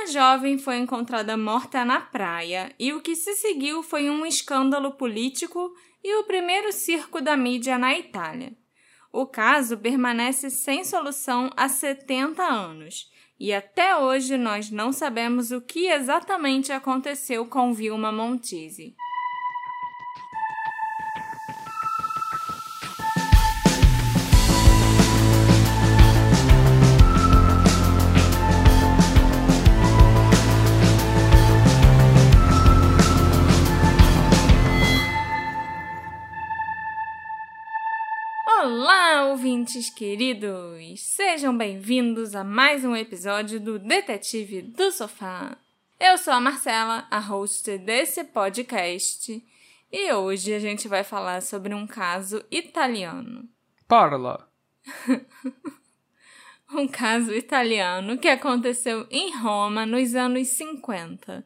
Uma jovem foi encontrada morta na praia e o que se seguiu foi um escândalo político e o primeiro circo da mídia na Itália. O caso permanece sem solução há 70 anos e até hoje nós não sabemos o que exatamente aconteceu com Vilma Montisi. Ouvintes queridos! Sejam bem-vindos a mais um episódio do Detetive do Sofá. Eu sou a Marcela, a host desse podcast, e hoje a gente vai falar sobre um caso italiano. Parla! um caso italiano que aconteceu em Roma nos anos 50.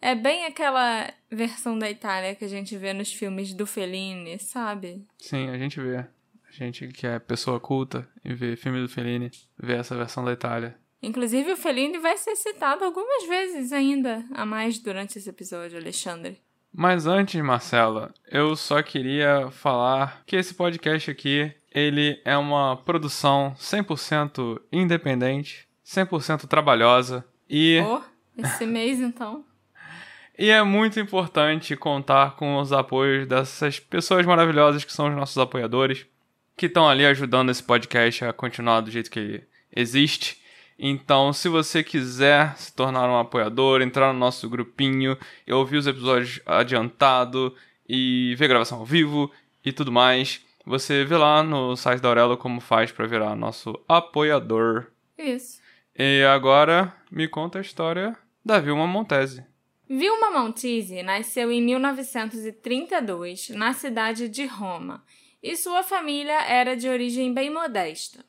É bem aquela versão da Itália que a gente vê nos filmes do Fellini, sabe? Sim, a gente vê gente que é pessoa culta e vê filme do Fellini, vê essa versão da Itália. Inclusive, o Fellini vai ser citado algumas vezes ainda a mais durante esse episódio, Alexandre. Mas antes, Marcela, eu só queria falar que esse podcast aqui, ele é uma produção 100% independente, 100% trabalhosa e... Oh, esse mês então... E é muito importante contar com os apoios dessas pessoas maravilhosas que são os nossos apoiadores que estão ali ajudando esse podcast a continuar do jeito que existe. Então, se você quiser se tornar um apoiador, entrar no nosso grupinho ouvir os episódios adiantado e ver gravação ao vivo e tudo mais, você vê lá no site da Aurelo como faz para virar nosso apoiador. Isso. E agora me conta a história da Vilma Montese. Vilma Montese nasceu em 1932 na cidade de Roma e sua família era de origem bem modesta.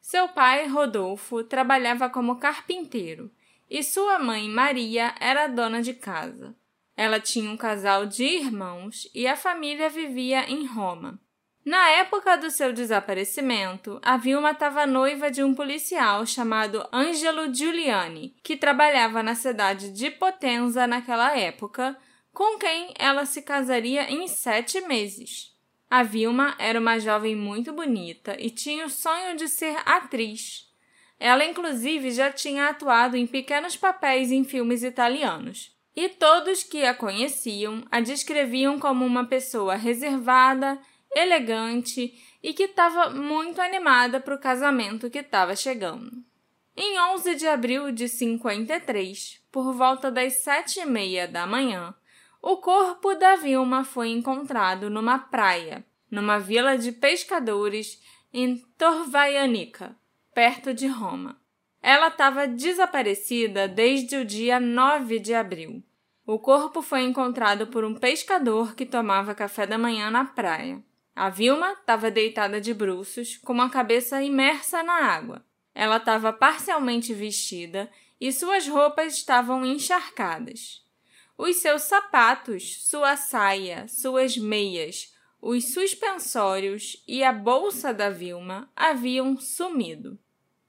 Seu pai, Rodolfo, trabalhava como carpinteiro e sua mãe, Maria, era dona de casa. Ela tinha um casal de irmãos e a família vivia em Roma. Na época do seu desaparecimento, a Vilma estava noiva de um policial chamado Angelo Giuliani, que trabalhava na cidade de Potenza naquela época, com quem ela se casaria em sete meses. A Vilma era uma jovem muito bonita e tinha o sonho de ser atriz. Ela, inclusive, já tinha atuado em pequenos papéis em filmes italianos. E todos que a conheciam a descreviam como uma pessoa reservada, elegante e que estava muito animada para o casamento que estava chegando. Em 11 de abril de 53, por volta das sete e meia da manhã, o corpo da Vilma foi encontrado numa praia, numa vila de pescadores em Torvaianica, perto de Roma. Ela estava desaparecida desde o dia 9 de abril. O corpo foi encontrado por um pescador que tomava café da manhã na praia. A Vilma estava deitada de bruços, com a cabeça imersa na água. Ela estava parcialmente vestida e suas roupas estavam encharcadas. Os seus sapatos, sua saia, suas meias, os suspensórios e a bolsa da Vilma haviam sumido.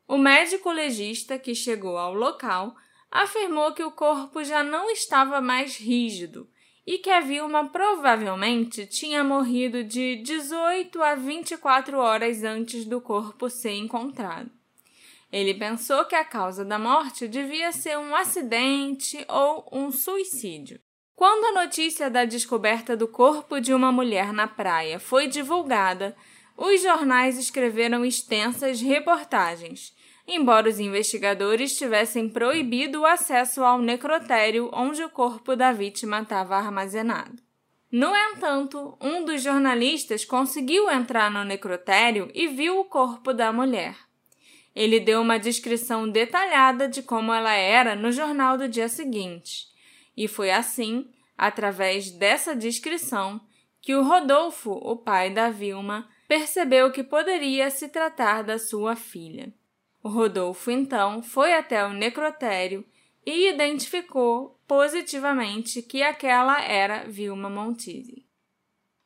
O médico legista que chegou ao local afirmou que o corpo já não estava mais rígido e que a Vilma provavelmente tinha morrido de 18 a 24 horas antes do corpo ser encontrado. Ele pensou que a causa da morte devia ser um acidente ou um suicídio. Quando a notícia da descoberta do corpo de uma mulher na praia foi divulgada, os jornais escreveram extensas reportagens, embora os investigadores tivessem proibido o acesso ao necrotério onde o corpo da vítima estava armazenado. No entanto, um dos jornalistas conseguiu entrar no necrotério e viu o corpo da mulher. Ele deu uma descrição detalhada de como ela era no jornal do dia seguinte. E foi assim, através dessa descrição, que o Rodolfo, o pai da Vilma, percebeu que poderia se tratar da sua filha. O Rodolfo então foi até o necrotério e identificou positivamente que aquela era Vilma Montisi.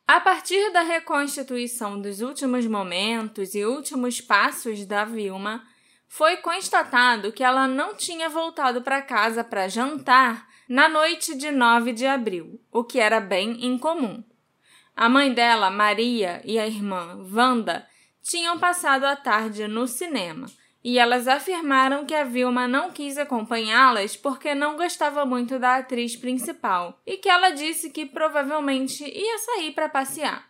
A partir da reconstituição dos últimos momentos e últimos passos da Vilma, foi constatado que ela não tinha voltado para casa para jantar na noite de 9 de abril, o que era bem incomum. A mãe dela, Maria, e a irmã, Wanda, tinham passado a tarde no cinema e elas afirmaram que a Vilma não quis acompanhá-las porque não gostava muito da atriz principal e que ela disse que provavelmente ia sair para passear.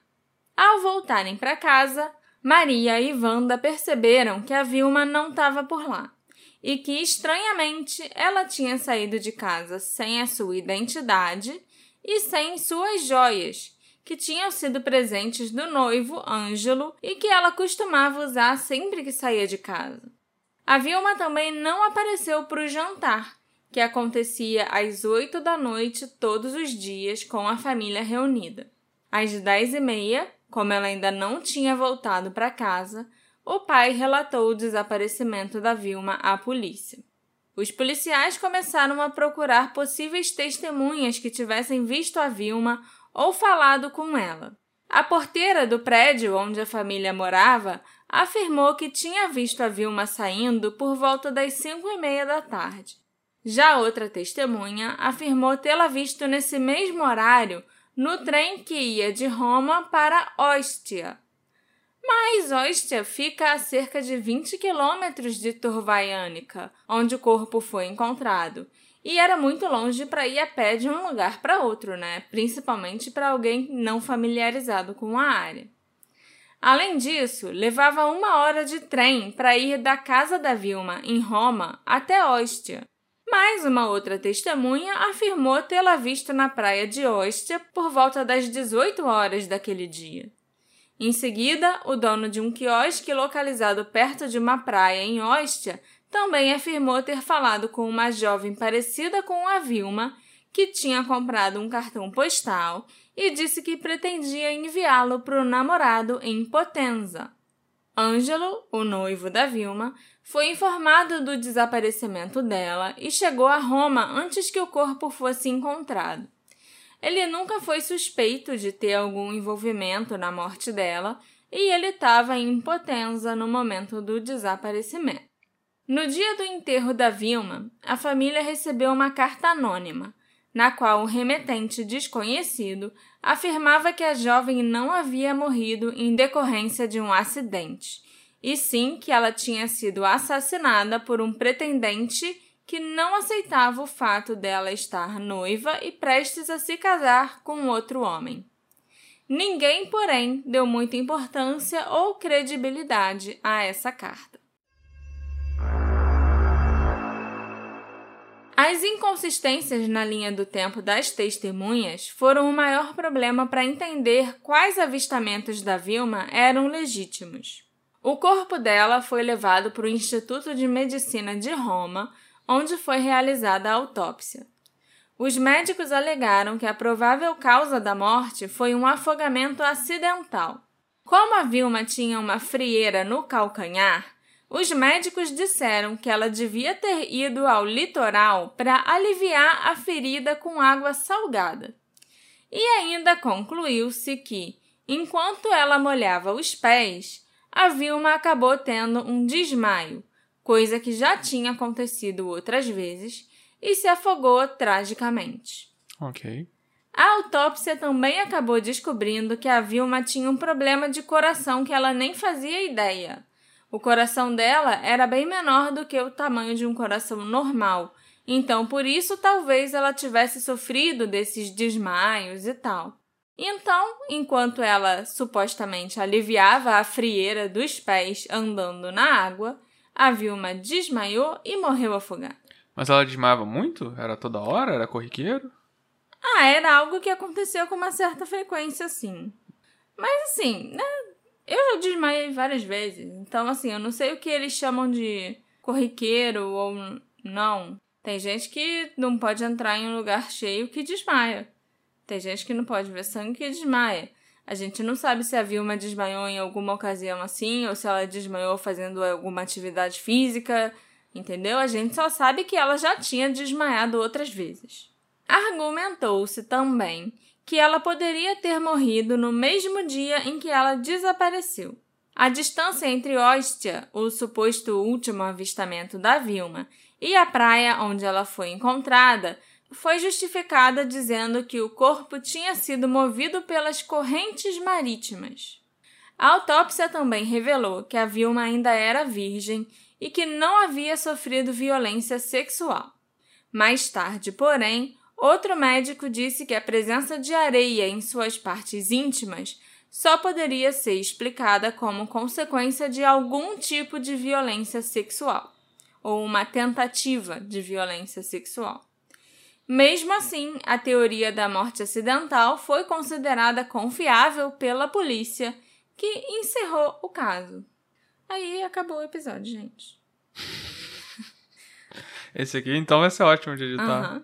Ao voltarem para casa, Maria e Wanda perceberam que a Vilma não estava por lá e que, estranhamente, ela tinha saído de casa sem a sua identidade e sem suas joias, que tinham sido presentes do noivo Ângelo e que ela costumava usar sempre que saía de casa. A Vilma também não apareceu para o jantar, que acontecia às oito da noite todos os dias com a família reunida. Às dez e meia, como ela ainda não tinha voltado para casa, o pai relatou o desaparecimento da Vilma à polícia. Os policiais começaram a procurar possíveis testemunhas que tivessem visto a Vilma ou falado com ela. A porteira do prédio onde a família morava afirmou que tinha visto a Vilma saindo por volta das cinco e meia da tarde. Já outra testemunha afirmou tê-la visto nesse mesmo horário no trem que ia de Roma para Ostia. Mas Ostia fica a cerca de 20 quilômetros de Turvaianica, onde o corpo foi encontrado, e era muito longe para ir a pé de um lugar para outro, né? Principalmente para alguém não familiarizado com a área. Além disso, levava uma hora de trem para ir da casa da Vilma, em Roma, até Ostia. Mas uma outra testemunha afirmou tê-la visto na praia de Ostia por volta das 18 horas daquele dia. Em seguida, o dono de um quiosque localizado perto de uma praia em Ostia também afirmou ter falado com uma jovem parecida com a Vilma, que tinha comprado um cartão postal e disse que pretendia enviá-lo para o namorado em Potenza. Ângelo, o noivo da Vilma, foi informado do desaparecimento dela e chegou a Roma antes que o corpo fosse encontrado. Ele nunca foi suspeito de ter algum envolvimento na morte dela e ele estava em Potenza no momento do desaparecimento. No dia do enterro da Vilma, a família recebeu uma carta anônima, na qual o remetente desconhecido afirmava que a jovem não havia morrido em decorrência de um acidente, e sim que ela tinha sido assassinada por um pretendente que não aceitava o fato dela estar noiva e prestes a se casar com outro homem. Ninguém, porém, deu muita importância ou credibilidade a essa carta. As inconsistências na linha do tempo das testemunhas foram o maior problema para entender quais avistamentos da Vilma eram legítimos. O corpo dela foi levado para o Instituto de Medicina de Roma, onde foi realizada a autópsia. Os médicos alegaram que a provável causa da morte foi um afogamento acidental. Como a Vilma tinha uma frieira no calcanhar, os médicos disseram que ela devia ter ido ao litoral para aliviar a ferida com água salgada. E ainda concluiu-se que, enquanto ela molhava os pés, a Vilma acabou tendo um desmaio, coisa que já tinha acontecido outras vezes, e se afogou tragicamente. Ok. A autópsia também acabou descobrindo que a Vilma tinha um problema de coração que ela nem fazia ideia. O coração dela era bem menor do que o tamanho de um coração normal, então por isso talvez ela tivesse sofrido desses desmaios e tal. Então, enquanto ela supostamente aliviava a frieira dos pés andando na água, a Vilma desmaiou e morreu afogada. Mas ela desmaiava muito? Era toda hora? Era corriqueiro? Ah, era algo que aconteceu com uma certa frequência, sim. Mas assim, né? Eu já desmaiei várias vezes. Então, assim, eu não sei o que eles chamam de corriqueiro ou não. Tem gente que não pode entrar em um lugar cheio que desmaia. Tem gente que não pode ver sangue que desmaia. A gente não sabe se a Vilma desmaiou em alguma ocasião assim, ou se ela desmaiou fazendo alguma atividade física, entendeu? A gente só sabe que ela já tinha desmaiado outras vezes. Argumentou-se também que ela poderia ter morrido no mesmo dia em que ela desapareceu. A distância entre Ostia, o suposto último avistamento da Vilma, e a praia onde ela foi encontrada foi justificada dizendo que o corpo tinha sido movido pelas correntes marítimas. A autópsia também revelou que a Vilma ainda era virgem e que não havia sofrido violência sexual. Mais tarde, porém, outro médico disse que a presença de areia em suas partes íntimas só poderia ser explicada como consequência de algum tipo de violência sexual ou uma tentativa de violência sexual. Mesmo assim, a teoria da morte acidental foi considerada confiável pela polícia, que encerrou o caso. Aí acabou o episódio, gente. Esse aqui então vai ser ótimo de editar. Uhum.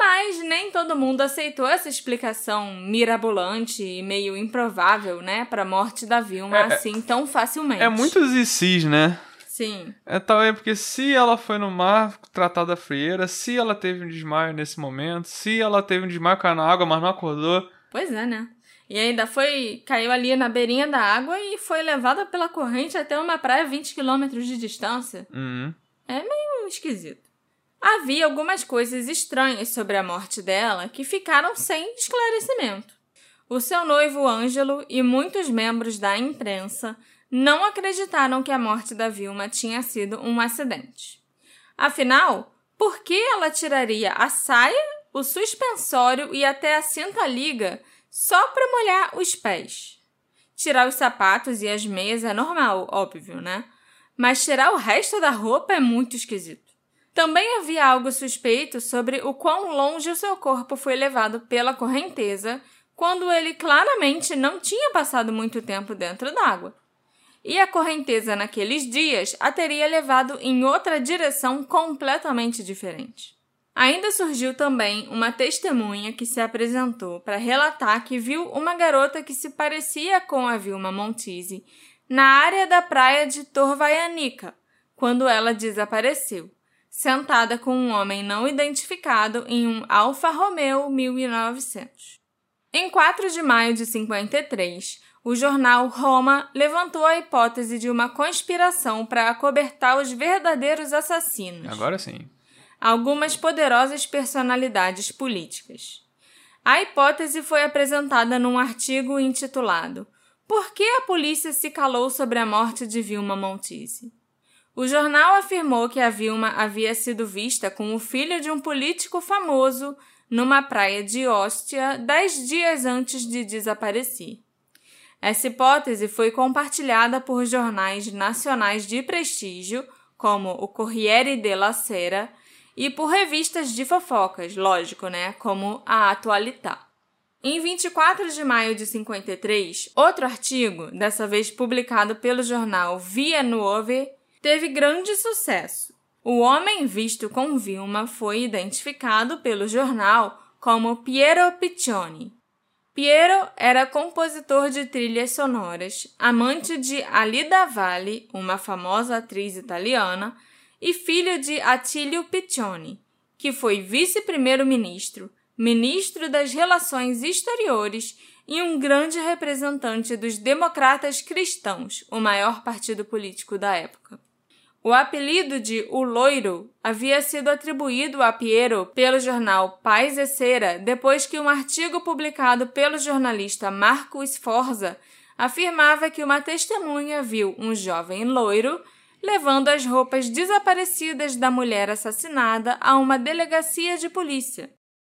Mas nem todo mundo aceitou essa explicação mirabolante e meio improvável, né, para a morte da Vilma é, é, assim tão facilmente. É muitos cis, né? Sim. É também porque se ela foi no mar tratar da frieira, se ela teve um desmaio nesse momento, se ela teve um desmaio caiu na água, mas não acordou. Pois é, né? E ainda foi. caiu ali na beirinha da água e foi levada pela corrente até uma praia a 20 quilômetros de distância. Uhum. É meio esquisito. Havia algumas coisas estranhas sobre a morte dela que ficaram sem esclarecimento. O seu noivo Ângelo e muitos membros da imprensa não acreditaram que a morte da Vilma tinha sido um acidente. Afinal, por que ela tiraria a saia, o suspensório e até a cinta-liga só para molhar os pés? Tirar os sapatos e as meias é normal, óbvio, né? Mas tirar o resto da roupa é muito esquisito. Também havia algo suspeito sobre o quão longe o seu corpo foi levado pela correnteza, quando ele claramente não tinha passado muito tempo dentro d'água e a correnteza naqueles dias a teria levado em outra direção completamente diferente. Ainda surgiu também uma testemunha que se apresentou para relatar que viu uma garota que se parecia com a Vilma Montise na área da praia de Torvaianica, quando ela desapareceu, sentada com um homem não identificado em um Alfa Romeo 1900. Em 4 de maio de 53, o jornal Roma levantou a hipótese de uma conspiração para acobertar os verdadeiros assassinos. Agora sim. Algumas poderosas personalidades políticas. A hipótese foi apresentada num artigo intitulado Por que a polícia se calou sobre a morte de Vilma Montise? O jornal afirmou que a Vilma havia sido vista com o filho de um político famoso numa praia de Ostia dez dias antes de desaparecer. Essa hipótese foi compartilhada por jornais nacionais de prestígio, como o Corriere della Sera, e por revistas de fofocas, lógico, né, como a Atualità. Em 24 de maio de 53, outro artigo, dessa vez publicado pelo jornal Via Nuove, teve grande sucesso. O homem visto com Vilma foi identificado pelo jornal como Piero Piccioni, Piero era compositor de trilhas sonoras, amante de Alida Valli, uma famosa atriz italiana, e filho de Attilio Piccioni, que foi vice-primeiro-ministro, ministro das Relações Exteriores e um grande representante dos democratas cristãos, o maior partido político da época. O apelido de O Loiro havia sido atribuído a Piero pelo jornal Paz e Cera depois que um artigo publicado pelo jornalista Marco Sforza afirmava que uma testemunha viu um jovem loiro levando as roupas desaparecidas da mulher assassinada a uma delegacia de polícia.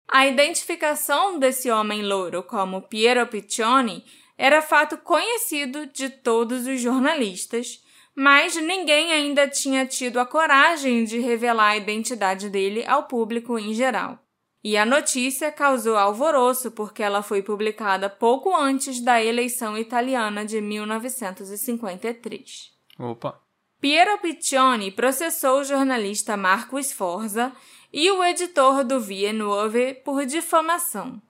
A identificação desse homem loiro como Piero Piccioni era fato conhecido de todos os jornalistas mas ninguém ainda tinha tido a coragem de revelar a identidade dele ao público em geral. E a notícia causou alvoroço porque ela foi publicada pouco antes da eleição italiana de 1953. Opa! Piero Piccioni processou o jornalista Marco Sforza e o editor do Vie Nuove por difamação.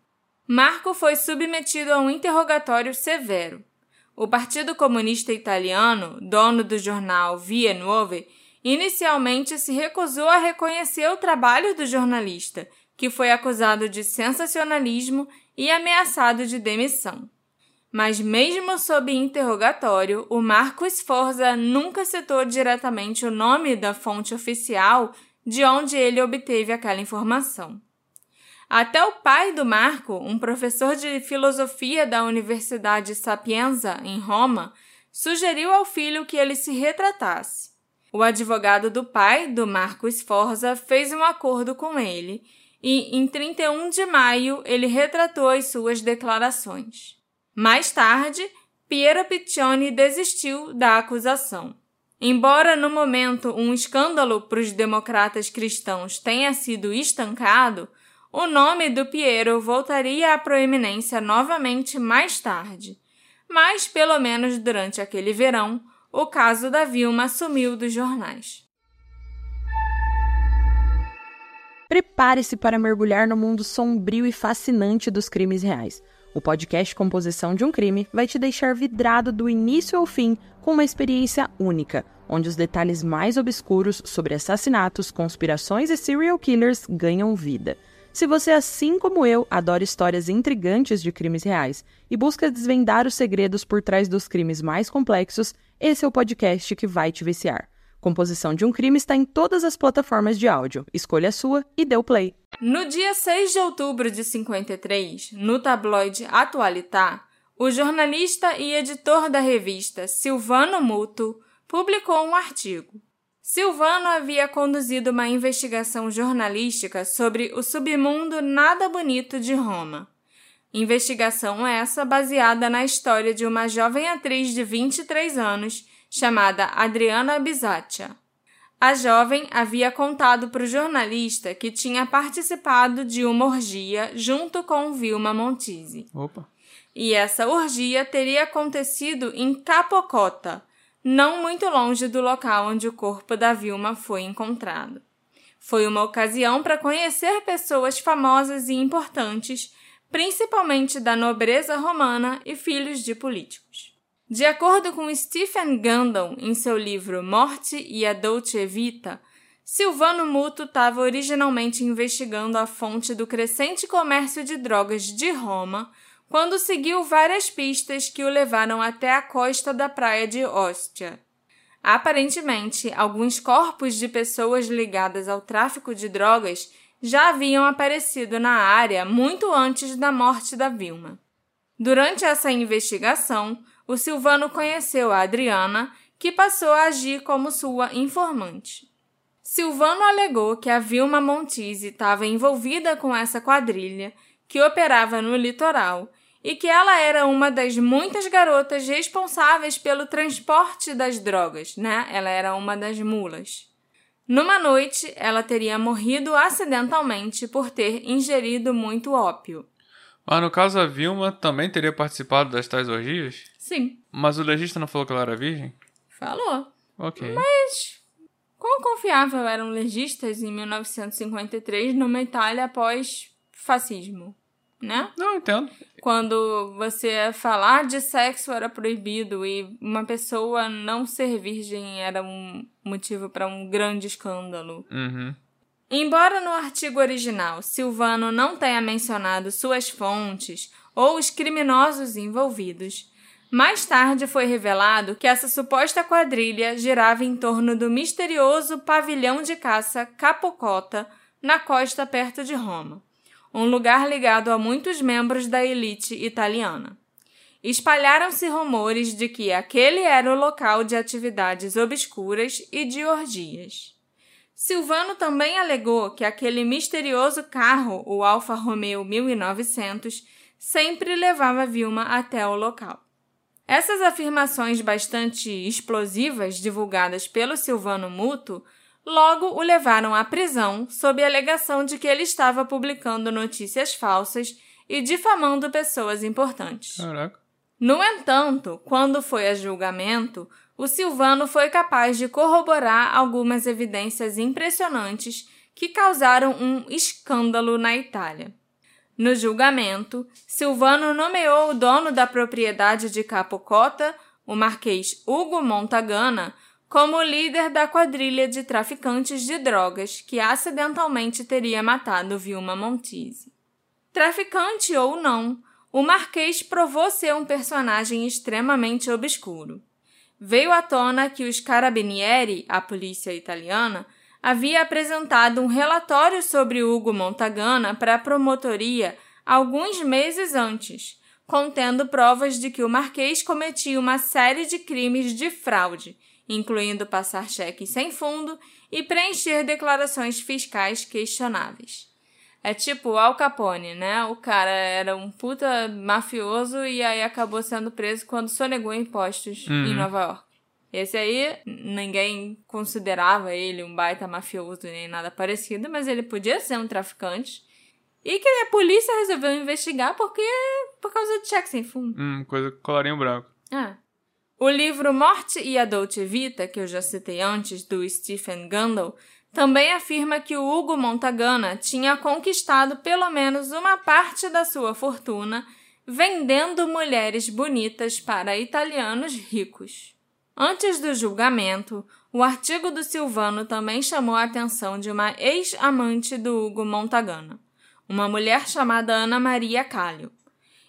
Marco foi submetido a um interrogatório severo. O Partido Comunista Italiano, dono do jornal Via Nuove, inicialmente se recusou a reconhecer o trabalho do jornalista, que foi acusado de sensacionalismo e ameaçado de demissão. Mas mesmo sob interrogatório, o Marco Sforza nunca citou diretamente o nome da fonte oficial de onde ele obteve aquela informação. Até o pai do Marco, um professor de filosofia da Universidade Sapienza, em Roma, sugeriu ao filho que ele se retratasse. O advogado do pai, do Marco Sforza, fez um acordo com ele e, em 31 de maio, ele retratou as suas declarações. Mais tarde, Piero Piccioni desistiu da acusação. Embora no momento um escândalo para os democratas cristãos tenha sido estancado, o nome do Piero voltaria à proeminência novamente mais tarde. Mas, pelo menos durante aquele verão, o caso da Vilma sumiu dos jornais. Prepare-se para mergulhar no mundo sombrio e fascinante dos crimes reais. O podcast Composição de um Crime vai te deixar vidrado do início ao fim com uma experiência única, onde os detalhes mais obscuros sobre assassinatos, conspirações e serial killers ganham vida. Se você, assim como eu, adora histórias intrigantes de crimes reais e busca desvendar os segredos por trás dos crimes mais complexos, esse é o podcast que vai te viciar. Composição de um Crime está em todas as plataformas de áudio. Escolha a sua e dê o play. No dia 6 de outubro de 53, no tabloide Atualità, o jornalista e editor da revista Silvano Muto publicou um artigo. Silvano havia conduzido uma investigação jornalística sobre o submundo nada bonito de Roma. Investigação essa baseada na história de uma jovem atriz de 23 anos chamada Adriana Bisaccia. A jovem havia contado para o jornalista que tinha participado de uma orgia junto com Vilma Montisi. Opa. E essa orgia teria acontecido em Capocota, não muito longe do local onde o corpo da Vilma foi encontrado. Foi uma ocasião para conhecer pessoas famosas e importantes, principalmente da nobreza romana e filhos de políticos. De acordo com Stephen Gundon em seu livro Morte e a Dolce Vita, Silvano Muto estava originalmente investigando a fonte do crescente comércio de drogas de Roma quando seguiu várias pistas que o levaram até a costa da praia de Ostia. Aparentemente, alguns corpos de pessoas ligadas ao tráfico de drogas já haviam aparecido na área muito antes da morte da Vilma. Durante essa investigação, o Silvano conheceu a Adriana, que passou a agir como sua informante. Silvano alegou que a Vilma Montise estava envolvida com essa quadrilha que operava no litoral e que ela era uma das muitas garotas responsáveis pelo transporte das drogas, né? Ela era uma das mulas. Numa noite, ela teria morrido acidentalmente por ter ingerido muito ópio. Mas no caso, a Vilma também teria participado das tais orgias? Sim. Mas o legista não falou que ela era virgem? Falou. Ok. Mas quão confiável eram legistas em 1953 numa Itália após fascismo? Né? Não, entendo. Quando você falar de sexo era proibido e uma pessoa não ser virgem era um motivo para um grande escândalo. Uhum. Embora no artigo original Silvano não tenha mencionado suas fontes ou os criminosos envolvidos, mais tarde foi revelado que essa suposta quadrilha girava em torno do misterioso pavilhão de caça Capocota, na costa perto de Roma um lugar ligado a muitos membros da elite italiana. Espalharam-se rumores de que aquele era o local de atividades obscuras e de orgias. Silvano também alegou que aquele misterioso carro, o Alfa Romeo 1900, sempre levava Vilma até o local. Essas afirmações bastante explosivas divulgadas pelo Silvano Muto Logo, o levaram à prisão sob a alegação de que ele estava publicando notícias falsas e difamando pessoas importantes. Caraca. No entanto, quando foi a julgamento, o Silvano foi capaz de corroborar algumas evidências impressionantes que causaram um escândalo na Itália. No julgamento, Silvano nomeou o dono da propriedade de Capocota, o marquês Hugo Montagana, como líder da quadrilha de traficantes de drogas que acidentalmente teria matado Vilma Montise. Traficante ou não, o Marquês provou ser um personagem extremamente obscuro. Veio à tona que os Carabinieri, a polícia italiana, havia apresentado um relatório sobre Hugo Montagana para a promotoria alguns meses antes, contendo provas de que o Marquês cometia uma série de crimes de fraude, incluindo passar cheques sem fundo e preencher declarações fiscais questionáveis. É tipo Al Capone, né? O cara era um puta mafioso e aí acabou sendo preso quando sonegou impostos uhum. em Nova York. Esse aí, ninguém considerava ele um baita mafioso nem nada parecido, mas ele podia ser um traficante. E que a polícia resolveu investigar porque por causa de cheque sem fundo. Hum, coisa colarinho branco. É. O livro Morte e a Dolce Vita, que eu já citei antes, do Stephen Gundel, também afirma que o Hugo Montagana tinha conquistado pelo menos uma parte da sua fortuna vendendo mulheres bonitas para italianos ricos. Antes do julgamento, o artigo do Silvano também chamou a atenção de uma ex-amante do Hugo Montagana, uma mulher chamada Ana Maria Calho.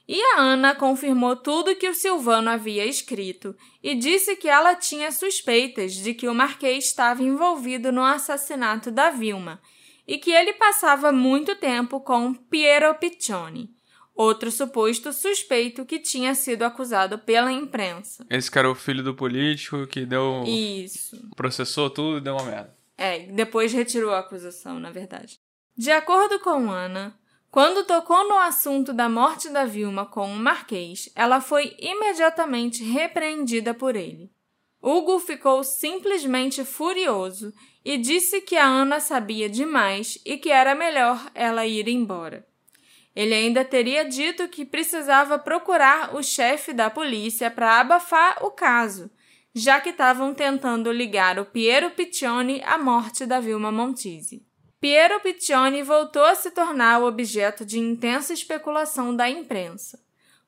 E a Ana confirmou tudo que o Silvano havia escrito e disse que ela tinha suspeitas de que o Marquês estava envolvido no assassinato da Vilma e que ele passava muito tempo com Piero Piccioni, outro suposto suspeito que tinha sido acusado pela imprensa. Esse cara é o filho do político que deu. Isso. processou tudo e deu uma merda. É, depois retirou a acusação, na verdade. De acordo com Ana, quando tocou no assunto da morte da Vilma com o Marquês, ela foi imediatamente repreendida por ele. Hugo ficou simplesmente furioso e disse que a Ana sabia demais e que era melhor ela ir embora. Ele ainda teria dito que precisava procurar o chefe da polícia para abafar o caso, já que estavam tentando ligar o Piero Piccioni à morte da Vilma Montisi. Piero Piccioni voltou a se tornar o objeto de intensa especulação da imprensa.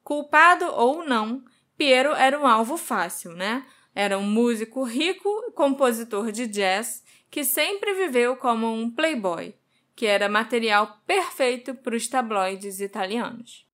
Culpado ou não, Piero era um alvo fácil, né? Era um músico rico, compositor de jazz, que sempre viveu como um playboy, que era material perfeito para os tabloides italianos.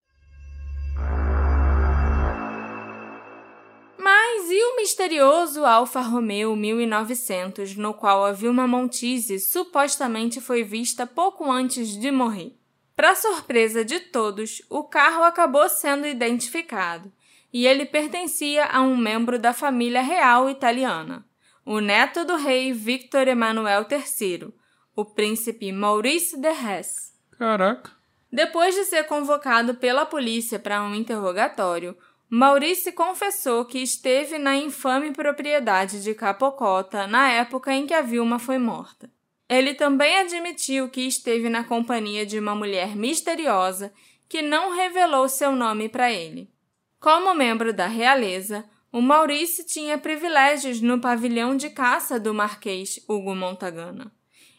Mas e o misterioso Alfa Romeo 1900, no qual a Vilma Montise supostamente foi vista pouco antes de morrer? Para surpresa de todos, o carro acabou sendo identificado e ele pertencia a um membro da família real italiana, o neto do rei Victor Emanuel III, o príncipe Maurice de Hesse. Caraca! Depois de ser convocado pela polícia para um interrogatório, Maurice confessou que esteve na infame propriedade de Capocota na época em que a Vilma foi morta. Ele também admitiu que esteve na companhia de uma mulher misteriosa que não revelou seu nome para ele. Como membro da realeza, o Maurice tinha privilégios no pavilhão de caça do Marquês Hugo Montagana.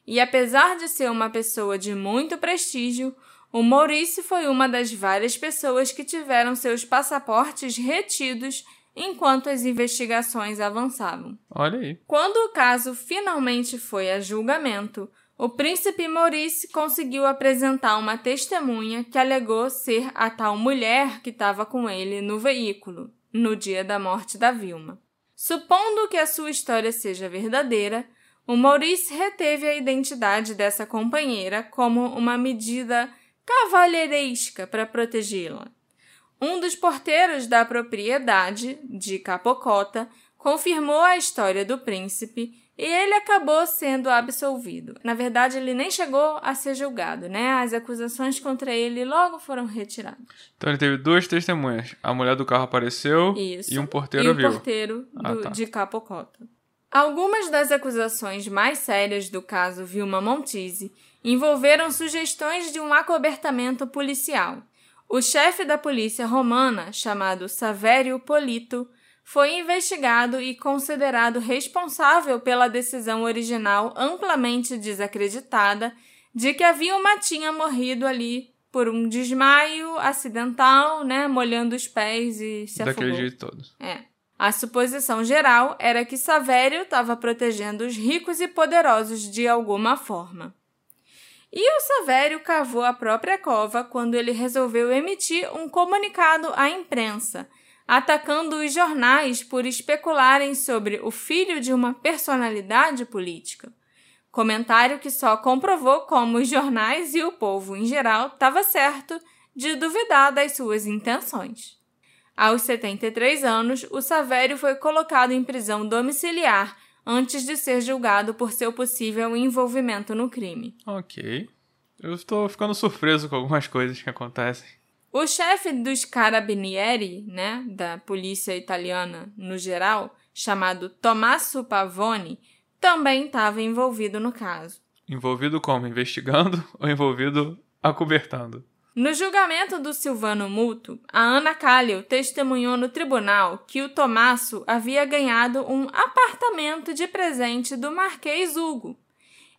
E apesar de ser uma pessoa de muito prestígio, o Maurice foi uma das várias pessoas que tiveram seus passaportes retidos enquanto as investigações avançavam. Olha aí. Quando o caso finalmente foi a julgamento, o príncipe Maurice conseguiu apresentar uma testemunha que alegou ser a tal mulher que estava com ele no veículo, no dia da morte da Vilma. Supondo que a sua história seja verdadeira, o Maurice reteve a identidade dessa companheira como uma medida cavalheiresca para protegê-la. Um dos porteiros da propriedade, de Capocota, confirmou a história do príncipe e ele acabou sendo absolvido. Na verdade, ele nem chegou a ser julgado, né? As acusações contra ele logo foram retiradas. Então ele teve duas testemunhas. A mulher do carro apareceu Isso. e um porteiro e viu. E o porteiro ah, do, tá. de Capocota. Algumas das acusações mais sérias do caso Vilma Montise envolveram sugestões de um acobertamento policial. O chefe da polícia romana, chamado Savério Polito, foi investigado e considerado responsável pela decisão original amplamente desacreditada de que a Vilma tinha morrido ali por um desmaio acidental, né, molhando os pés e se Daquele afogou. jeito todo. É. A suposição geral era que Savério estava protegendo os ricos e poderosos de alguma forma. E o Savério cavou a própria cova quando ele resolveu emitir um comunicado à imprensa, atacando os jornais por especularem sobre o filho de uma personalidade política. Comentário que só comprovou como os jornais e o povo em geral estava certo de duvidar das suas intenções. Aos 73 anos, o Savério foi colocado em prisão domiciliar antes de ser julgado por seu possível envolvimento no crime. Ok. Eu estou ficando surpreso com algumas coisas que acontecem. O chefe dos carabinieri, né, da polícia italiana no geral, chamado Tommaso Pavone, também estava envolvido no caso. Envolvido como? Investigando ou envolvido acobertando? No julgamento do Silvano Muto, a Ana Calil testemunhou no tribunal que o Tomasso havia ganhado um apartamento de presente do Marquês Hugo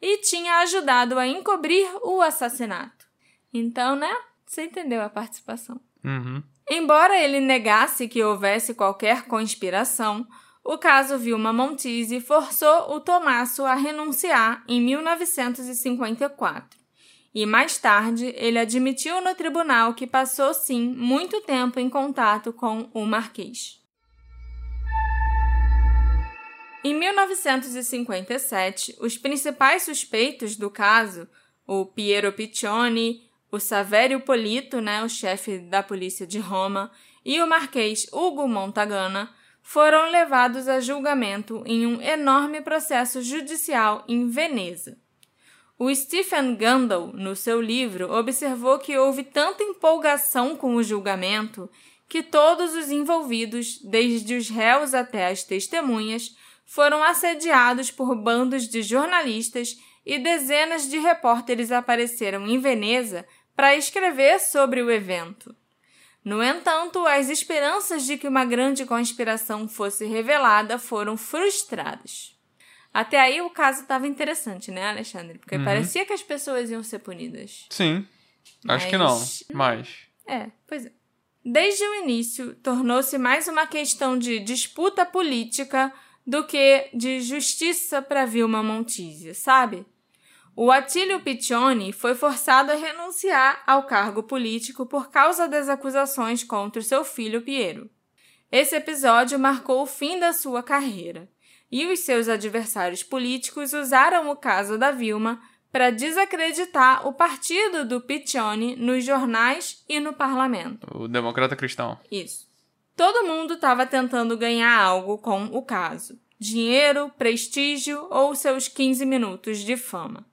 e tinha ajudado a encobrir o assassinato. Então, né? Você entendeu a participação. Uhum. Embora ele negasse que houvesse qualquer conspiração, o caso Vilma Montise forçou o Tomasso a renunciar em 1954 e mais tarde ele admitiu no tribunal que passou sim muito tempo em contato com o Marquês. Em 1957, os principais suspeitos do caso, o Piero Piccioni, o Saverio Polito, né, o chefe da polícia de Roma, e o Marquês Ugo Montagana, foram levados a julgamento em um enorme processo judicial em Veneza. O Stephen Gundel, no seu livro, observou que houve tanta empolgação com o julgamento que todos os envolvidos, desde os réus até as testemunhas, foram assediados por bandos de jornalistas e dezenas de repórteres apareceram em Veneza para escrever sobre o evento. No entanto, as esperanças de que uma grande conspiração fosse revelada foram frustradas. Até aí o caso estava interessante, né, Alexandre? Porque uhum. parecia que as pessoas iam ser punidas. Sim. Mas... Acho que não, mas. É, pois é. Desde o início, tornou-se mais uma questão de disputa política do que de justiça para Vilma Montizia, sabe? O Atílio Piccioni foi forçado a renunciar ao cargo político por causa das acusações contra o seu filho Piero. Esse episódio marcou o fim da sua carreira e os seus adversários políticos usaram o caso da Vilma para desacreditar o partido do Piccioni nos jornais e no parlamento. O democrata cristão. Isso. Todo mundo estava tentando ganhar algo com o caso: dinheiro, prestígio ou seus 15 minutos de fama.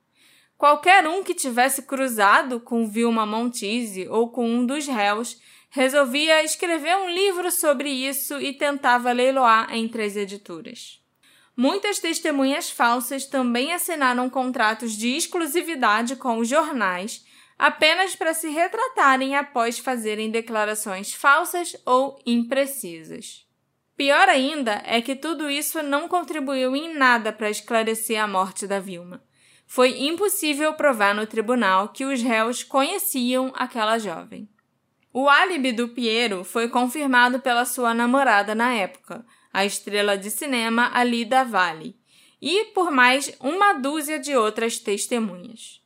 Qualquer um que tivesse cruzado com Vilma Montise ou com um dos réus resolvia escrever um livro sobre isso e tentava leiloar entre as editoras. Muitas testemunhas falsas também assinaram contratos de exclusividade com os jornais apenas para se retratarem após fazerem declarações falsas ou imprecisas. Pior ainda é que tudo isso não contribuiu em nada para esclarecer a morte da Vilma. Foi impossível provar no tribunal que os réus conheciam aquela jovem. O álibi do Piero foi confirmado pela sua namorada na época, a estrela de cinema Alida Vale, e por mais uma dúzia de outras testemunhas.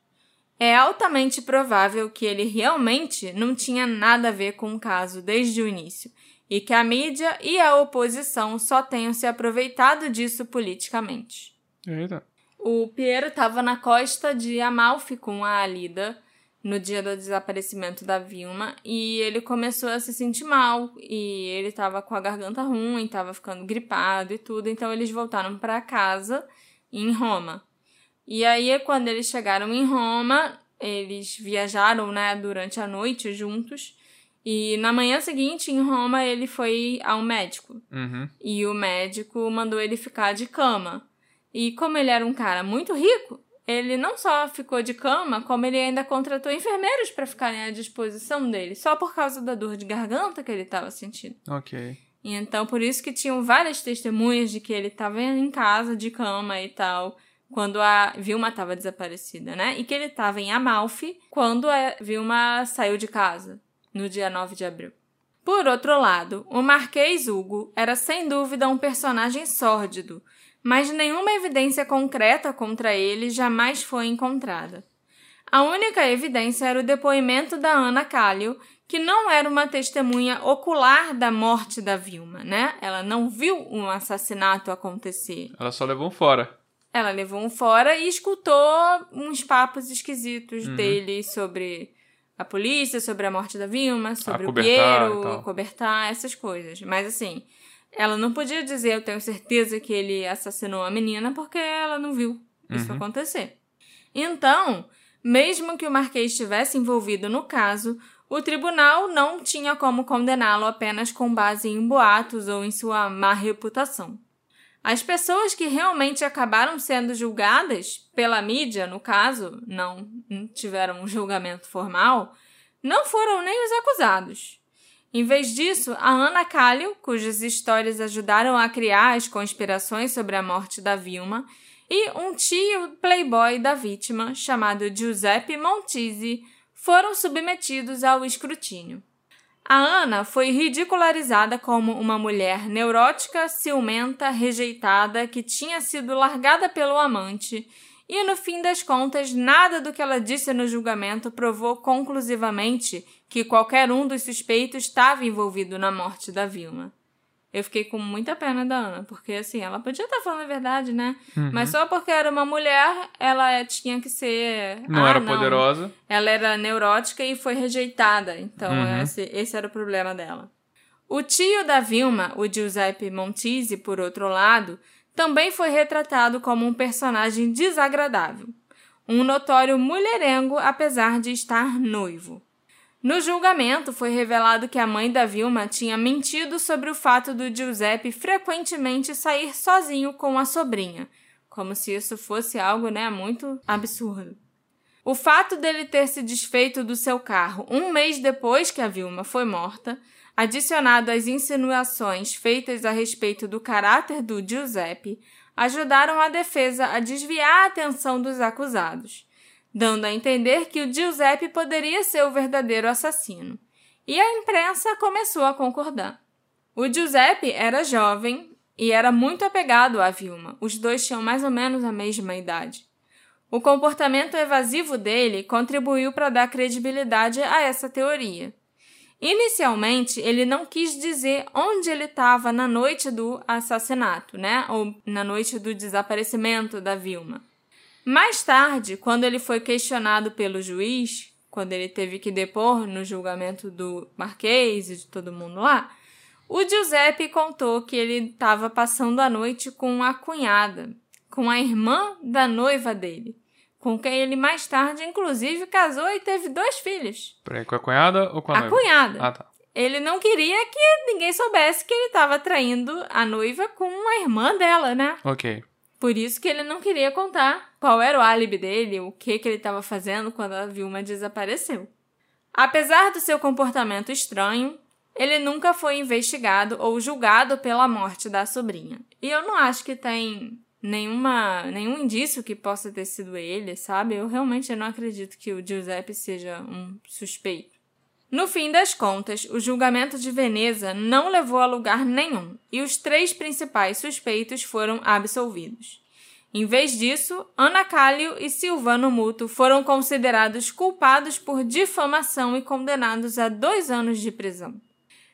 É altamente provável que ele realmente não tinha nada a ver com o caso desde o início e que a mídia e a oposição só tenham se aproveitado disso politicamente. Eita. O Piero estava na costa de Amalfi com a Alida no dia do desaparecimento da Vilma e ele começou a se sentir mal e ele tava com a garganta ruim, tava ficando gripado e tudo, então eles voltaram para casa em Roma. E aí quando eles chegaram em Roma, eles viajaram, né, durante a noite juntos. E na manhã seguinte, em Roma, ele foi ao médico. Uhum. E o médico mandou ele ficar de cama. E como ele era um cara muito rico, ele não só ficou de cama, como ele ainda contratou enfermeiros para ficarem à disposição dele, só por causa da dor de garganta que ele estava sentindo. Ok. E então, por isso que tinham várias testemunhas de que ele estava em casa de cama e tal, quando a Vilma estava desaparecida, né? E que ele estava em Amalfi quando a Vilma saiu de casa, no dia 9 de abril. Por outro lado, o Marquês Hugo era sem dúvida um personagem sórdido, mas nenhuma evidência concreta contra ele jamais foi encontrada. A única evidência era o depoimento da Ana Callio, que não era uma testemunha ocular da morte da Vilma, né? Ela não viu um assassinato acontecer. Ela só levou um fora. Ela levou um fora e escutou uns papos esquisitos uhum. dele sobre a polícia, sobre a morte da Vilma, sobre o Piero, cobertar, essas coisas. Mas assim, ela não podia dizer, eu tenho certeza que ele assassinou a menina, porque ela não viu isso uhum. acontecer. Então, mesmo que o Marquês estivesse envolvido no caso, o tribunal não tinha como condená-lo apenas com base em boatos ou em sua má reputação. As pessoas que realmente acabaram sendo julgadas pela mídia, no caso, não tiveram um julgamento formal, não foram nem os acusados. Em vez disso, a Ana Callio, cujas histórias ajudaram a criar as conspirações sobre a morte da Vilma, e um tio playboy da vítima, chamado Giuseppe Montisi, foram submetidos ao escrutínio. A Ana foi ridicularizada como uma mulher neurótica, ciumenta, rejeitada, que tinha sido largada pelo amante, e no fim das contas, nada do que ela disse no julgamento provou conclusivamente que qualquer um dos suspeitos estava envolvido na morte da Vilma eu fiquei com muita pena da Ana, porque assim, ela podia estar falando a verdade, né? Uhum. Mas só porque era uma mulher, ela tinha que ser. Não ah, era não. poderosa. Ela era neurótica e foi rejeitada. Então, uhum. esse, esse era o problema dela. O tio da Vilma, o Giuseppe Montisi, por outro lado, também foi retratado como um personagem desagradável. Um notório mulherengo, apesar de estar noivo. No julgamento, foi revelado que a mãe da Vilma tinha mentido sobre o fato do Giuseppe frequentemente sair sozinho com a sobrinha, como se isso fosse algo né, muito absurdo. O fato dele ter se desfeito do seu carro um mês depois que a Vilma foi morta, adicionado às insinuações feitas a respeito do caráter do Giuseppe, ajudaram a defesa a desviar a atenção dos acusados dando a entender que o Giuseppe poderia ser o verdadeiro assassino. E a imprensa começou a concordar. O Giuseppe era jovem e era muito apegado à Vilma. Os dois tinham mais ou menos a mesma idade. O comportamento evasivo dele contribuiu para dar credibilidade a essa teoria. Inicialmente, ele não quis dizer onde ele estava na noite do assassinato, né? Ou na noite do desaparecimento da Vilma. Mais tarde, quando ele foi questionado pelo juiz, quando ele teve que depor no julgamento do Marquês e de todo mundo lá, o Giuseppe contou que ele estava passando a noite com a cunhada, com a irmã da noiva dele, com quem ele mais tarde, inclusive, casou e teve dois filhos. Peraí, com a cunhada ou com a, a noiva? A cunhada. Ah, tá. Ele não queria que ninguém soubesse que ele estava traindo a noiva com a irmã dela, né? Ok. Por isso que ele não queria contar qual era o álibi dele, o que, que ele estava fazendo quando a Vilma desapareceu. Apesar do seu comportamento estranho, ele nunca foi investigado ou julgado pela morte da sobrinha. E eu não acho que tem nenhuma, nenhum indício que possa ter sido ele, sabe? Eu realmente não acredito que o Giuseppe seja um suspeito. No fim das contas, o julgamento de Veneza não levou a lugar nenhum e os três principais suspeitos foram absolvidos. Em vez disso, Ana Cálio e Silvano Muto foram considerados culpados por difamação e condenados a dois anos de prisão.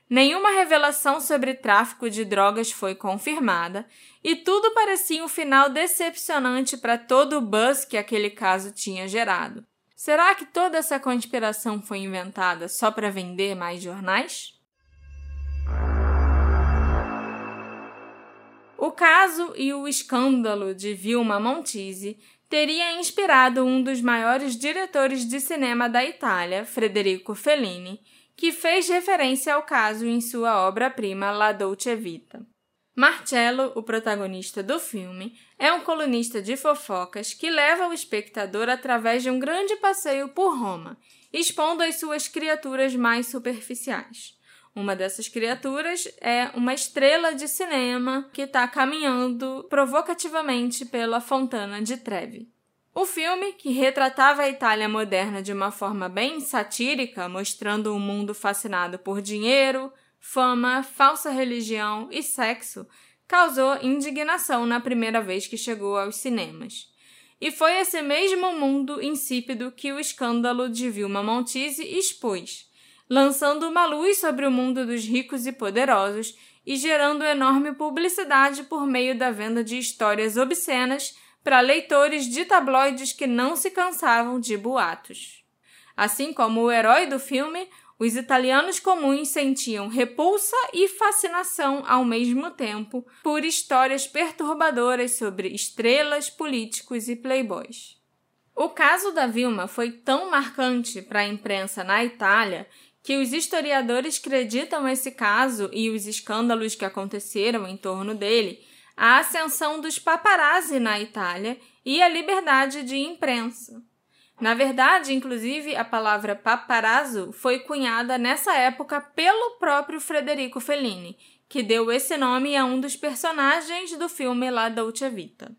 Nenhuma revelação sobre tráfico de drogas foi confirmada e tudo parecia um final decepcionante para todo o buzz que aquele caso tinha gerado. Será que toda essa conspiração foi inventada só para vender mais jornais? O caso e o escândalo de Vilma Montisi teria inspirado um dos maiores diretores de cinema da Itália, Federico Fellini, que fez referência ao caso em sua obra-prima La Dolce Vita. Marcello, o protagonista do filme, é um colunista de fofocas que leva o espectador através de um grande passeio por Roma, expondo as suas criaturas mais superficiais. Uma dessas criaturas é uma estrela de cinema que está caminhando provocativamente pela Fontana de Trevi. O filme, que retratava a Itália moderna de uma forma bem satírica, mostrando um mundo fascinado por dinheiro, fama, falsa religião e sexo causou indignação na primeira vez que chegou aos cinemas. E foi esse mesmo mundo insípido que o escândalo de Vilma Montise expôs, lançando uma luz sobre o mundo dos ricos e poderosos e gerando enorme publicidade por meio da venda de histórias obscenas para leitores de tabloides que não se cansavam de boatos. Assim como o herói do filme, os italianos comuns sentiam repulsa e fascinação ao mesmo tempo por histórias perturbadoras sobre estrelas, políticos e playboys. O caso da Vilma foi tão marcante para a imprensa na Itália que os historiadores acreditam esse caso e os escândalos que aconteceram em torno dele a ascensão dos paparazzi na Itália e a liberdade de imprensa. Na verdade, inclusive, a palavra paparazzo foi cunhada nessa época pelo próprio Frederico Fellini, que deu esse nome a um dos personagens do filme La Dolce Vita.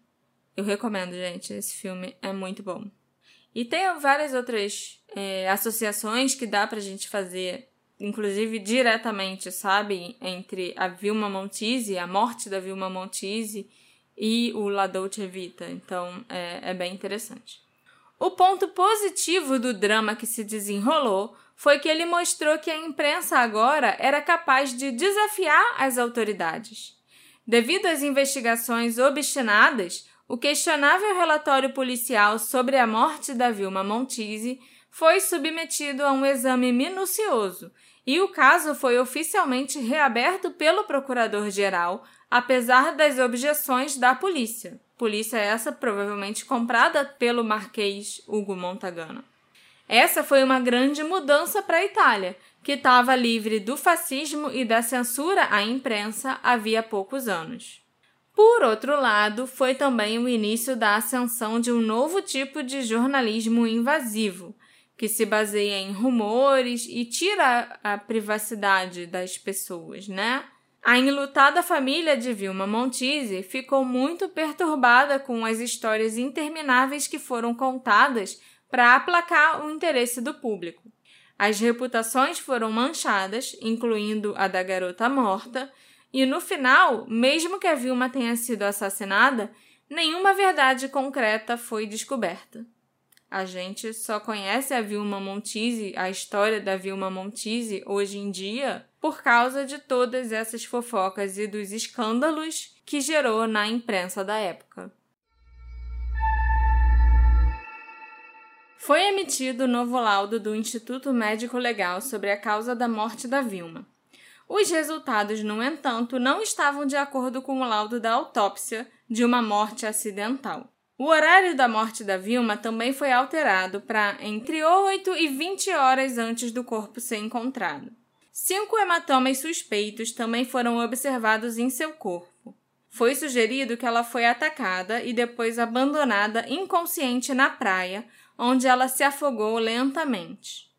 Eu recomendo, gente, esse filme é muito bom. E tem várias outras é, associações que dá pra gente fazer, inclusive diretamente, sabe? Entre a Vilma Montise, a morte da Vilma Montise e o La Dolce Vita. Então é, é bem interessante. O ponto positivo do drama que se desenrolou foi que ele mostrou que a imprensa agora era capaz de desafiar as autoridades. Devido às investigações obstinadas, o questionável relatório policial sobre a morte da Vilma Montise foi submetido a um exame minucioso e o caso foi oficialmente reaberto pelo procurador-geral, apesar das objeções da polícia. Polícia essa provavelmente comprada pelo marquês Hugo Montagana. Essa foi uma grande mudança para a Itália, que estava livre do fascismo e da censura à imprensa havia poucos anos. Por outro lado, foi também o início da ascensão de um novo tipo de jornalismo invasivo, que se baseia em rumores e tira a privacidade das pessoas, né? A enlutada família de Vilma Montise ficou muito perturbada com as histórias intermináveis que foram contadas para aplacar o interesse do público. As reputações foram manchadas, incluindo a da garota morta, e no final, mesmo que a Vilma tenha sido assassinada, nenhuma verdade concreta foi descoberta. A gente só conhece a Vilma Montise, a história da Vilma Montise hoje em dia, por causa de todas essas fofocas e dos escândalos que gerou na imprensa da época. Foi emitido o novo laudo do Instituto Médico Legal sobre a causa da morte da Vilma. Os resultados, no entanto, não estavam de acordo com o laudo da autópsia de uma morte acidental. O horário da morte da Vilma também foi alterado para entre 8 e 20 horas antes do corpo ser encontrado. Cinco hematomas suspeitos também foram observados em seu corpo. Foi sugerido que ela foi atacada e depois abandonada inconsciente na praia, onde ela se afogou lentamente.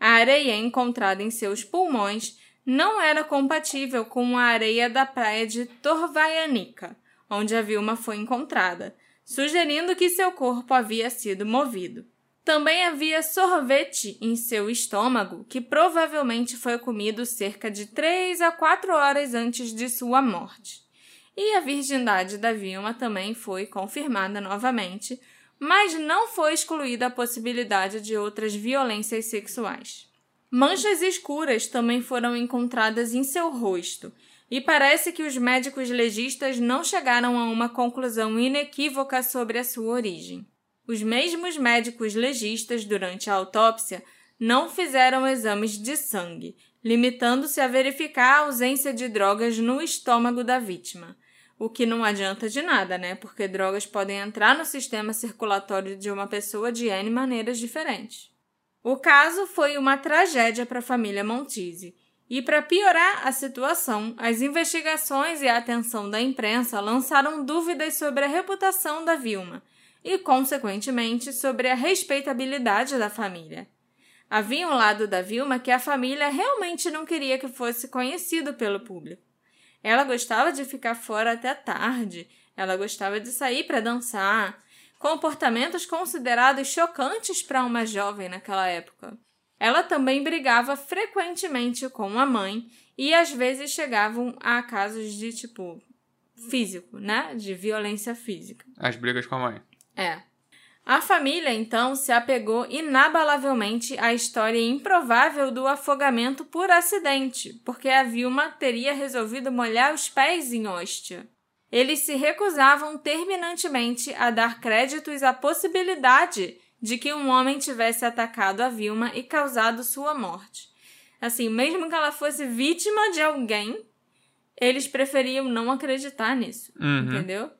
A areia encontrada em seus pulmões não era compatível com a areia da praia de Torvaianica, onde a Vilma foi encontrada, sugerindo que seu corpo havia sido movido. Também havia sorvete em seu estômago, que provavelmente foi comido cerca de três a quatro horas antes de sua morte. E a virgindade da Vilma também foi confirmada novamente, mas não foi excluída a possibilidade de outras violências sexuais. Manchas escuras também foram encontradas em seu rosto, e parece que os médicos legistas não chegaram a uma conclusão inequívoca sobre a sua origem. Os mesmos médicos legistas, durante a autópsia, não fizeram exames de sangue, limitando-se a verificar a ausência de drogas no estômago da vítima. O que não adianta de nada, né? Porque drogas podem entrar no sistema circulatório de uma pessoa de N maneiras diferentes. O caso foi uma tragédia para a família Montise e para piorar a situação, as investigações e a atenção da imprensa lançaram dúvidas sobre a reputação da Vilma e, consequentemente, sobre a respeitabilidade da família. Havia um lado da Vilma que a família realmente não queria que fosse conhecido pelo público. Ela gostava de ficar fora até tarde, ela gostava de sair para dançar, comportamentos considerados chocantes para uma jovem naquela época. Ela também brigava frequentemente com a mãe e às vezes chegavam a casos de tipo físico, né? De violência física. As brigas com a mãe. É. A família então se apegou inabalavelmente à história improvável do afogamento por acidente, porque a Vilma teria resolvido molhar os pés em hóstia. Eles se recusavam terminantemente a dar créditos à possibilidade de que um homem tivesse atacado a Vilma e causado sua morte. Assim, mesmo que ela fosse vítima de alguém, eles preferiam não acreditar nisso, Uhum. entendeu?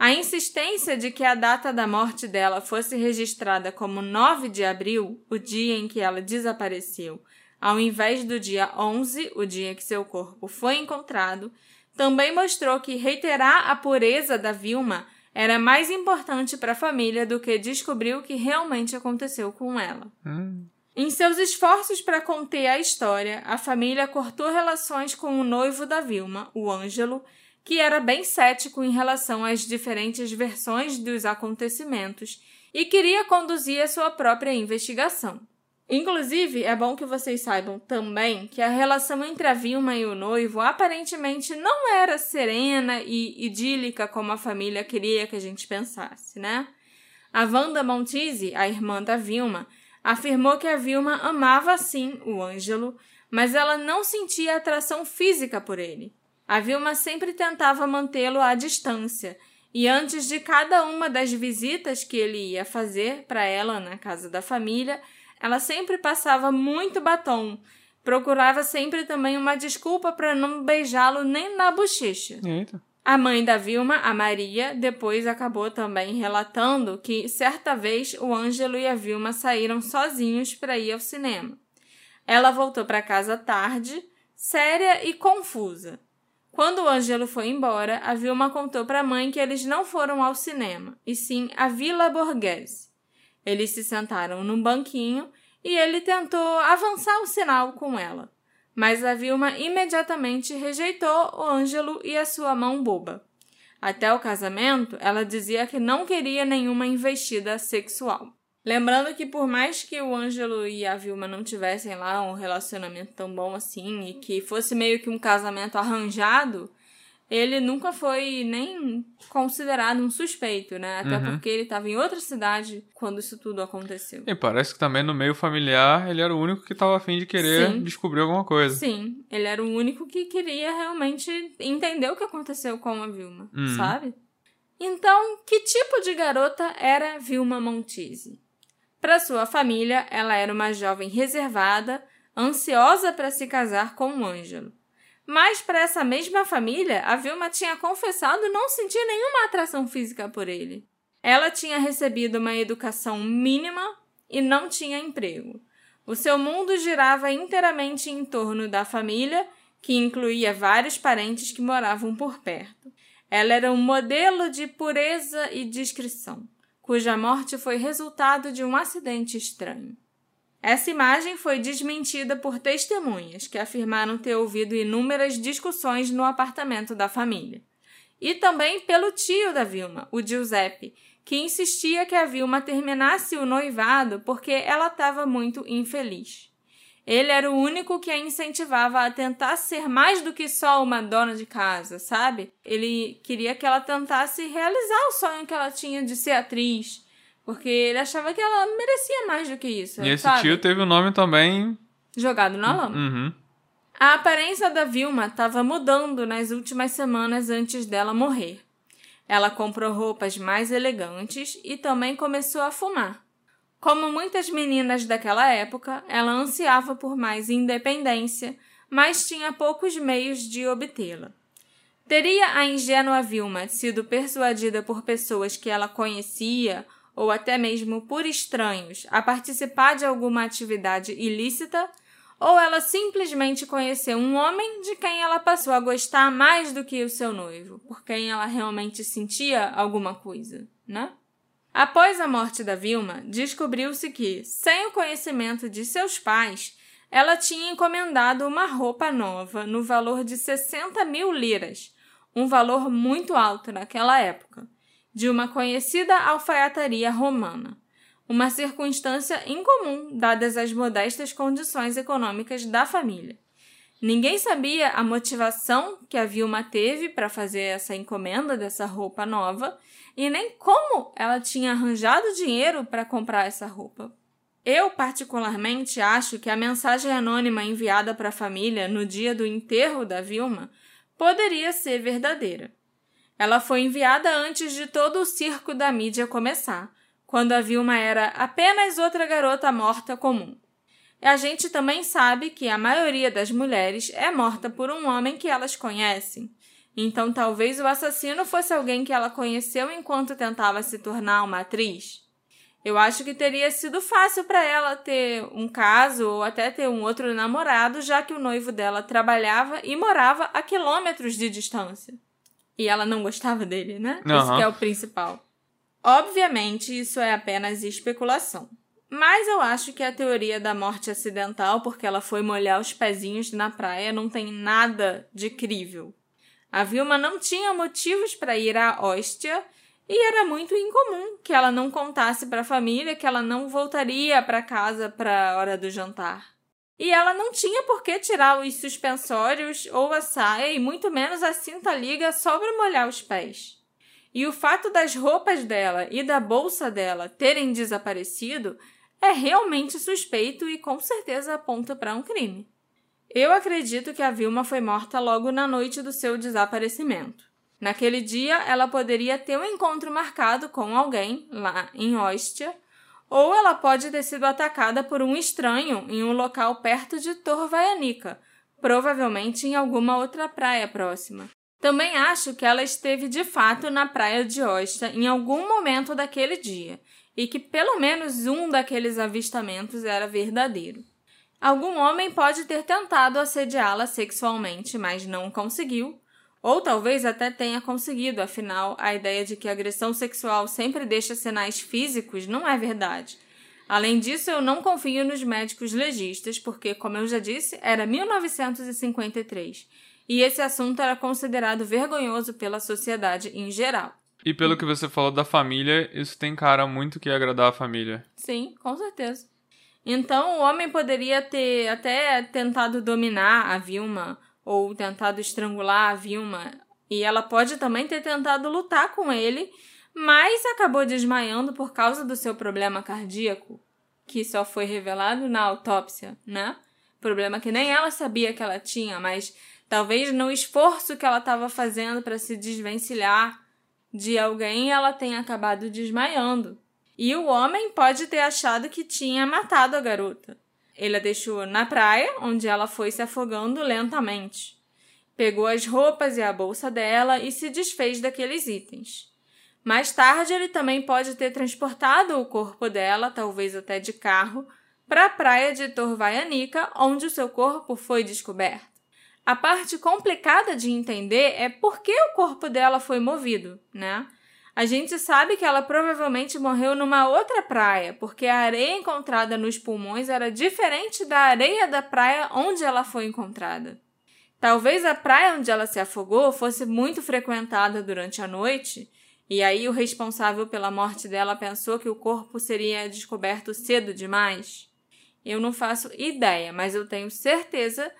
A insistência de que a data da morte dela fosse registrada como 9 de abril, o dia em que ela desapareceu, ao invés do dia 11, o dia que seu corpo foi encontrado, também mostrou que reiterar a pureza da Vilma era mais importante para a família do que descobrir o que realmente aconteceu com ela. Hum. Em seus esforços para conter a história, a família cortou relações com o noivo da Vilma, o Ângelo, que era bem cético em relação às diferentes versões dos acontecimentos e queria conduzir a sua própria investigação. Inclusive, é bom que vocês saibam também que a relação entre a Vilma e o noivo aparentemente não era serena e idílica como a família queria que a gente pensasse, né? A Wanda Montese, a irmã da Vilma, afirmou que a Vilma amava sim o Ângelo, mas ela não sentia atração física por ele. A Vilma sempre tentava mantê-lo à distância, e antes de cada uma das visitas que ele ia fazer para ela na casa da família, ela sempre passava muito batom. Procurava sempre também uma desculpa para não beijá-lo nem na bochecha. Eita. A mãe da Vilma, a Maria, depois acabou também relatando que certa vez o Ângelo e a Vilma saíram sozinhos para ir ao cinema. Ela voltou para casa tarde, séria e confusa. Quando o Ângelo foi embora, a Vilma contou para a mãe que eles não foram ao cinema, e sim à Vila Borghese. Eles se sentaram num banquinho e ele tentou avançar o sinal com ela. Mas a Vilma imediatamente rejeitou o Ângelo e a sua mão boba. Até o casamento, ela dizia que não queria nenhuma investida sexual. Lembrando que por mais que o Ângelo e a Vilma não tivessem lá um relacionamento tão bom assim e que fosse meio que um casamento arranjado, ele nunca foi nem considerado um suspeito, né? Até Uhum. porque ele estava em outra cidade quando isso tudo aconteceu. E parece que também no meio familiar ele era o único que tava afim de querer Sim. descobrir alguma coisa. Sim, ele era o único que queria realmente entender o que aconteceu com a Vilma, Uhum. sabe? Então, que tipo de garota era Vilma Montese? Para sua família, ela era uma jovem reservada, ansiosa para se casar com o Ângelo. Mas para essa mesma família, a Vilma tinha confessado não sentir nenhuma atração física por ele. Ela tinha recebido uma educação mínima e não tinha emprego. O seu mundo girava inteiramente em torno da família, que incluía vários parentes que moravam por perto. Ela era um modelo de pureza e discrição, cuja morte foi resultado de um acidente estranho. Essa imagem foi desmentida por testemunhas que afirmaram ter ouvido inúmeras discussões no apartamento da família. E também pelo tio da Vilma, o Giuseppe, que insistia que a Vilma terminasse o noivado porque ela estava muito infeliz. Ele era o único que a incentivava a tentar ser mais do que só uma dona de casa, sabe? Ele queria que ela tentasse realizar o sonho que ela tinha de ser atriz, porque ele achava que ela merecia mais do que isso. E esse sabe? tio teve o nome também. Jogado na lama. Uhum. A aparência da Vilma estava mudando nas últimas semanas antes dela morrer. Ela comprou roupas mais elegantes e também começou a fumar. Como muitas meninas daquela época, ela ansiava por mais independência, mas tinha poucos meios de obtê-la. Teria a ingênua Vilma sido persuadida por pessoas que ela conhecia ou até mesmo por estranhos a participar de alguma atividade ilícita? Ou ela simplesmente conheceu um homem de quem ela passou a gostar mais do que o seu noivo, por quem ela realmente sentia alguma coisa, né? Após a morte da Vilma, descobriu-se que, sem o conhecimento de seus pais, ela tinha encomendado uma roupa nova no valor de 60 mil liras, um valor muito alto naquela época, de uma conhecida alfaiataria romana uma circunstância incomum dadas as modestas condições econômicas da família. Ninguém sabia a motivação que a Vilma teve para fazer essa encomenda dessa roupa nova, e nem como ela tinha arranjado dinheiro para comprar essa roupa. Eu, particularmente, acho que a mensagem anônima enviada para a família no dia do enterro da Vilma poderia ser verdadeira. Ela foi enviada antes de todo o circo da mídia começar, quando a Vilma era apenas outra garota morta comum. A gente também sabe que a maioria das mulheres é morta por um homem que elas conhecem. Então talvez o assassino fosse alguém que ela conheceu enquanto tentava se tornar uma atriz. Eu acho que teria sido fácil para ela ter um caso ou até ter um outro namorado, já que o noivo dela trabalhava e morava a quilômetros de distância. E ela não gostava dele, né? Uhum. Isso que é o principal. Obviamente, isso é apenas especulação. Mas eu acho que a teoria da morte acidental, porque ela foi molhar os pezinhos na praia, não tem nada de crível. A Vilma não tinha motivos para ir à Hóstia e era muito incomum que ela não contasse para a família que ela não voltaria para casa para a hora do jantar. E ela não tinha por que tirar os suspensórios ou a saia e muito menos a cinta liga só para molhar os pés. E o fato das roupas dela e da bolsa dela terem desaparecido é realmente suspeito e com certeza aponta para um crime. Eu acredito que a Vilma foi morta logo na noite do seu desaparecimento. Naquele dia, ela poderia ter um encontro marcado com alguém lá em Ostia, ou ela pode ter sido atacada por um estranho em um local perto de Torvaianica, provavelmente em alguma outra praia próxima. Também acho que ela esteve de fato na praia de Ostia em algum momento daquele dia, e que pelo menos um daqueles avistamentos era verdadeiro. Algum homem pode ter tentado assediá-la sexualmente, mas não conseguiu, ou talvez até tenha conseguido, afinal, a ideia de que a agressão sexual sempre deixa sinais físicos não é verdade. Além disso, eu não confio nos médicos legistas, porque, como eu já disse, era 1953 e esse assunto era considerado vergonhoso pela sociedade em geral. E pelo que você falou da família, isso tem cara muito que agradar a família. Sim, com certeza. Então, o homem poderia ter até tentado dominar a Vilma ou tentado estrangular a Vilma, e ela pode também ter tentado lutar com ele, mas acabou desmaiando por causa do seu problema cardíaco, que só foi revelado na autópsia, né? Problema que nem ela sabia que ela tinha, mas talvez no esforço que ela estava fazendo para se desvencilhar de alguém, ela tenha acabado desmaiando. E o homem pode ter achado que tinha matado a garota. Ele a deixou na praia, onde ela foi se afogando lentamente. Pegou as roupas e a bolsa dela e se desfez daqueles itens. Mais tarde, ele também pode ter transportado o corpo dela, talvez até de carro, para a praia de Torvaianica, onde o seu corpo foi descoberto. A parte complicada de entender é por que o corpo dela foi movido, né? A gente sabe que ela provavelmente morreu numa outra praia, porque a areia encontrada nos pulmões era diferente da areia da praia onde ela foi encontrada. Talvez a praia onde ela se afogou fosse muito frequentada durante a noite, e aí o responsável pela morte dela pensou que o corpo seria descoberto cedo demais. Eu não faço ideia, mas eu tenho certeza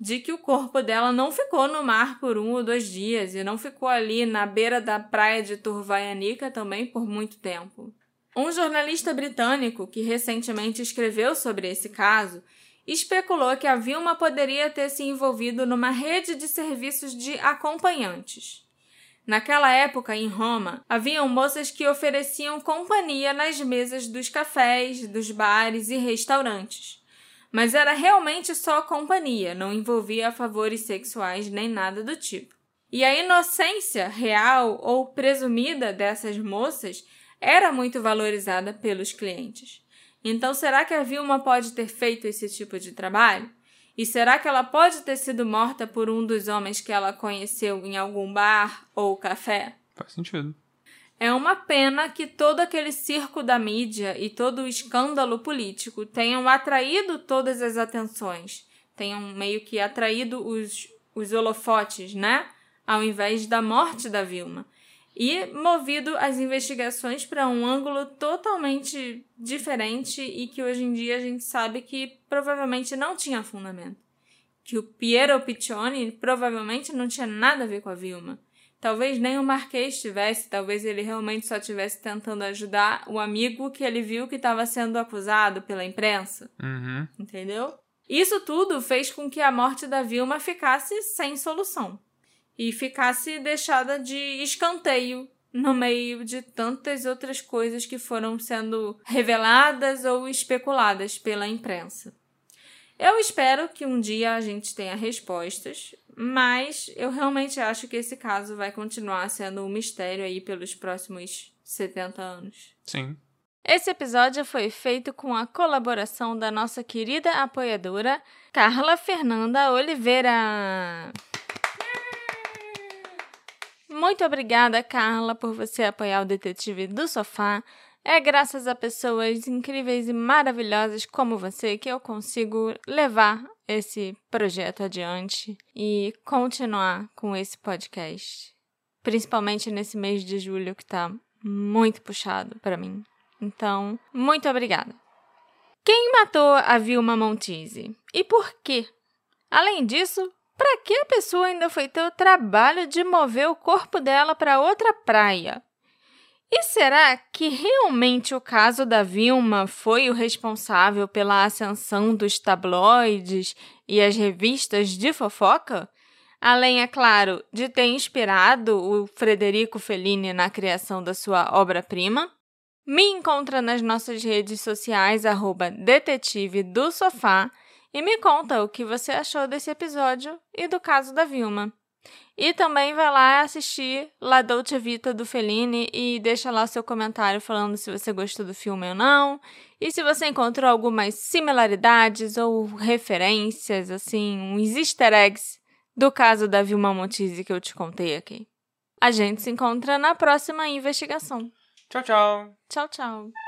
de que o corpo dela não ficou no mar por um ou dois dias e não ficou ali na beira da praia de Turvaianica também por muito tempo. Um jornalista britânico que recentemente escreveu sobre esse caso especulou que a Vilma poderia ter se envolvido numa rede de serviços de acompanhantes. Naquela época, em Roma, haviam moças que ofereciam companhia nas mesas dos cafés, dos bares e restaurantes mas era realmente só companhia, não envolvia favores sexuais nem nada do tipo. E a inocência real ou presumida dessas moças era muito valorizada pelos clientes. Então, será que a Vilma pode ter feito esse tipo de trabalho? E será que ela pode ter sido morta por um dos homens que ela conheceu em algum bar ou café? Faz sentido. É uma pena que todo aquele circo da mídia e todo o escândalo político tenham atraído todas as atenções, tenham meio que atraído os, os holofotes, né? Ao invés da morte da Vilma. E movido as investigações para um ângulo totalmente diferente e que hoje em dia a gente sabe que provavelmente não tinha fundamento. Que o Piero Piccioni provavelmente não tinha nada a ver com a Vilma Talvez nem o Marquês tivesse, talvez ele realmente só estivesse tentando ajudar o amigo que ele viu que estava sendo acusado pela imprensa. Uhum. Entendeu? Isso tudo fez com que a morte da Vilma ficasse sem solução e ficasse deixada de escanteio no meio de tantas outras coisas que foram sendo reveladas ou especuladas pela imprensa. Eu espero que um dia a gente tenha respostas, mas eu realmente acho que esse caso vai continuar sendo um mistério aí pelos próximos 70 anos. Sim. Esse episódio foi feito com a colaboração da nossa querida apoiadora Carla Fernanda Oliveira. Muito obrigada, Carla, por você apoiar o Detetive do Sofá. É graças a pessoas incríveis e maravilhosas como você que eu consigo levar esse projeto adiante e continuar com esse podcast. Principalmente nesse mês de julho que tá muito puxado para mim. Então, muito obrigada. Quem matou a Vilma Montise? E por quê? Além disso, para que a pessoa ainda foi ter o trabalho de mover o corpo dela para outra praia? E será que realmente o caso da Vilma foi o responsável pela ascensão dos tabloides e as revistas de fofoca? Além, é claro, de ter inspirado o Frederico Fellini na criação da sua obra-prima? Me encontra nas nossas redes sociais, arroba Detetive do Sofá, e me conta o que você achou desse episódio e do caso da Vilma. E também vai lá assistir La Dolce Vita do Fellini e deixa lá seu comentário falando se você gostou do filme ou não. E se você encontrou algumas similaridades ou referências, assim, uns easter eggs do caso da Vilma Montise que eu te contei aqui. A gente se encontra na próxima investigação. Tchau, tchau. Tchau, tchau.